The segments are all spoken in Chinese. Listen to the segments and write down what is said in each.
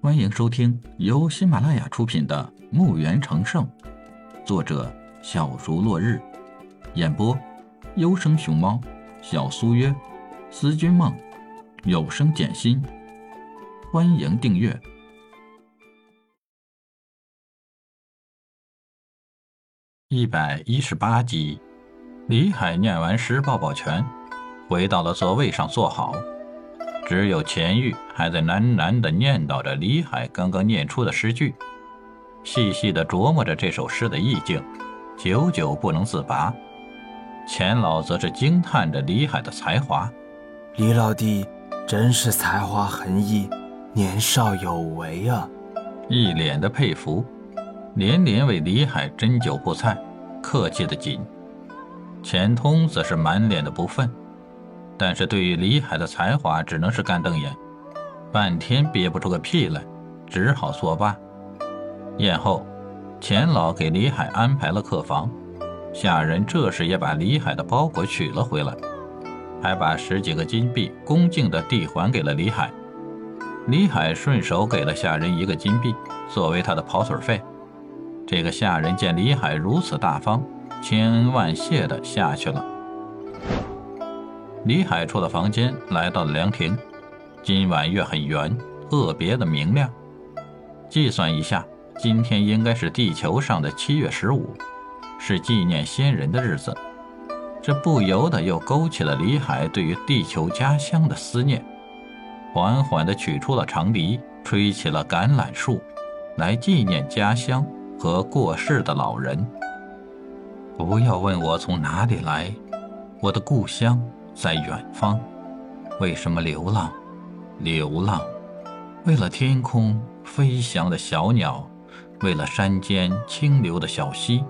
欢迎收听由喜马拉雅出品的《墓园成圣》，作者小竹落日，演播优生熊猫、小苏约、思君梦、有声简心。欢迎订阅一百一十八集。李海念完诗，抱抱拳，回到了座位上坐好。只有钱玉还在喃喃地念叨着李海刚刚念出的诗句，细细地琢磨着这首诗的意境，久久不能自拔。钱老则是惊叹着李海的才华：“李老弟真是才华横溢，年少有为啊！”一脸的佩服，连连为李海斟酒布菜，客气的紧。钱通则是满脸的不忿。但是对于李海的才华，只能是干瞪眼，半天憋不出个屁来，只好作罢。宴后，钱老给李海安排了客房，下人这时也把李海的包裹取了回来，还把十几个金币恭敬地递还给了李海。李海顺手给了下人一个金币，作为他的跑腿费。这个下人见李海如此大方，千恩万谢地下去了。李海出了房间，来到了凉亭。今晚月很圆，特别的明亮。计算一下，今天应该是地球上的七月十五，是纪念先人的日子。这不由得又勾起了李海对于地球家乡的思念。缓缓地取出了长笛，吹起了橄榄树，来纪念家乡和过世的老人。不要问我从哪里来，我的故乡。在远方，为什么流浪？流浪，为了天空飞翔的小鸟，为了山间清流的小溪，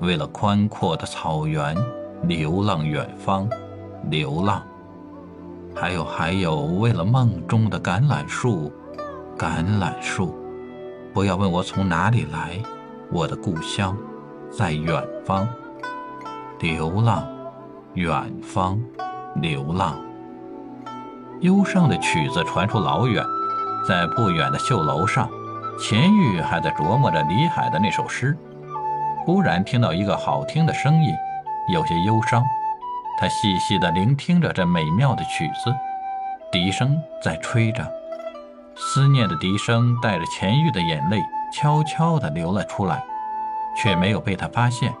为了宽阔的草原，流浪远方，流浪。还有还有，为了梦中的橄榄树，橄榄树。不要问我从哪里来，我的故乡在远方，流浪，远方。流浪，忧伤的曲子传出老远，在不远的绣楼上，钱玉还在琢磨着李海的那首诗，忽然听到一个好听的声音，有些忧伤。他细细地聆听着这美妙的曲子，笛声在吹着，思念的笛声带着钱玉的眼泪悄悄地流了出来，却没有被他发现。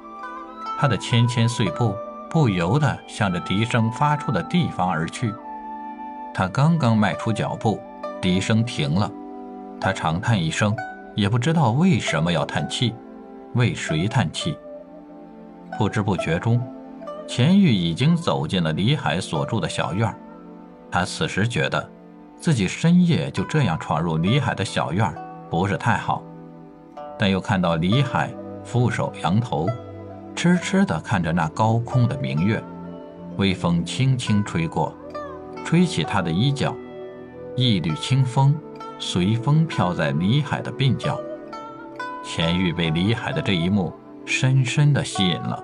他的纤纤碎步。不由得向着笛声发出的地方而去。他刚刚迈出脚步，笛声停了。他长叹一声，也不知道为什么要叹气，为谁叹气。不知不觉中，钱玉已经走进了李海所住的小院。他此时觉得，自己深夜就这样闯入李海的小院不是太好，但又看到李海负手仰头。痴痴地看着那高空的明月，微风轻轻吹过，吹起他的衣角，一缕清风随风飘在李海的鬓角。钱玉被李海的这一幕深深地吸引了，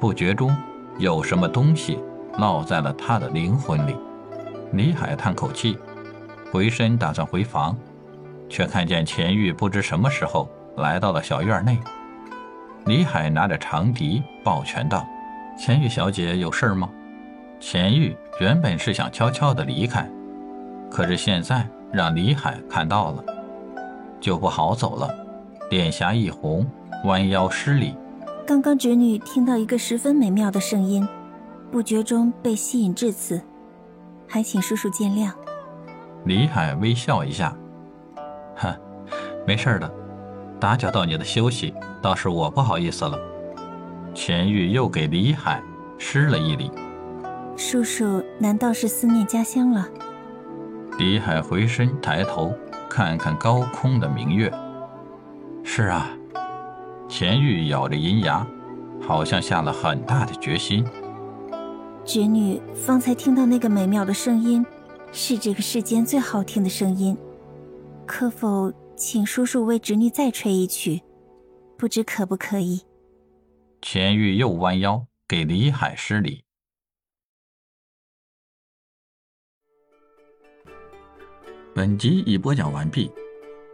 不觉中有什么东西落在了他的灵魂里。李海叹口气，回身打算回房，却看见钱玉不知什么时候来到了小院内。李海拿着长笛，抱拳道：“钱玉小姐有事吗？”钱玉原本是想悄悄地离开，可是现在让李海看到了，就不好走了。脸颊一红，弯腰施礼：“刚刚侄女听到一个十分美妙的声音，不觉中被吸引至此，还请叔叔见谅。”李海微笑一下：“哼，没事的。”打搅到你的休息，倒是我不好意思了。钱玉又给李海施了一礼。叔叔难道是思念家乡了？李海回身抬头看看高空的明月。是啊。钱玉咬着银牙，好像下了很大的决心。侄女方才听到那个美妙的声音，是这个世间最好听的声音，可否？请叔叔为侄女再吹一曲，不知可不可以？钱玉又弯腰给李海施礼。本集已播讲完毕，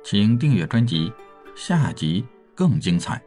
请订阅专辑，下集更精彩。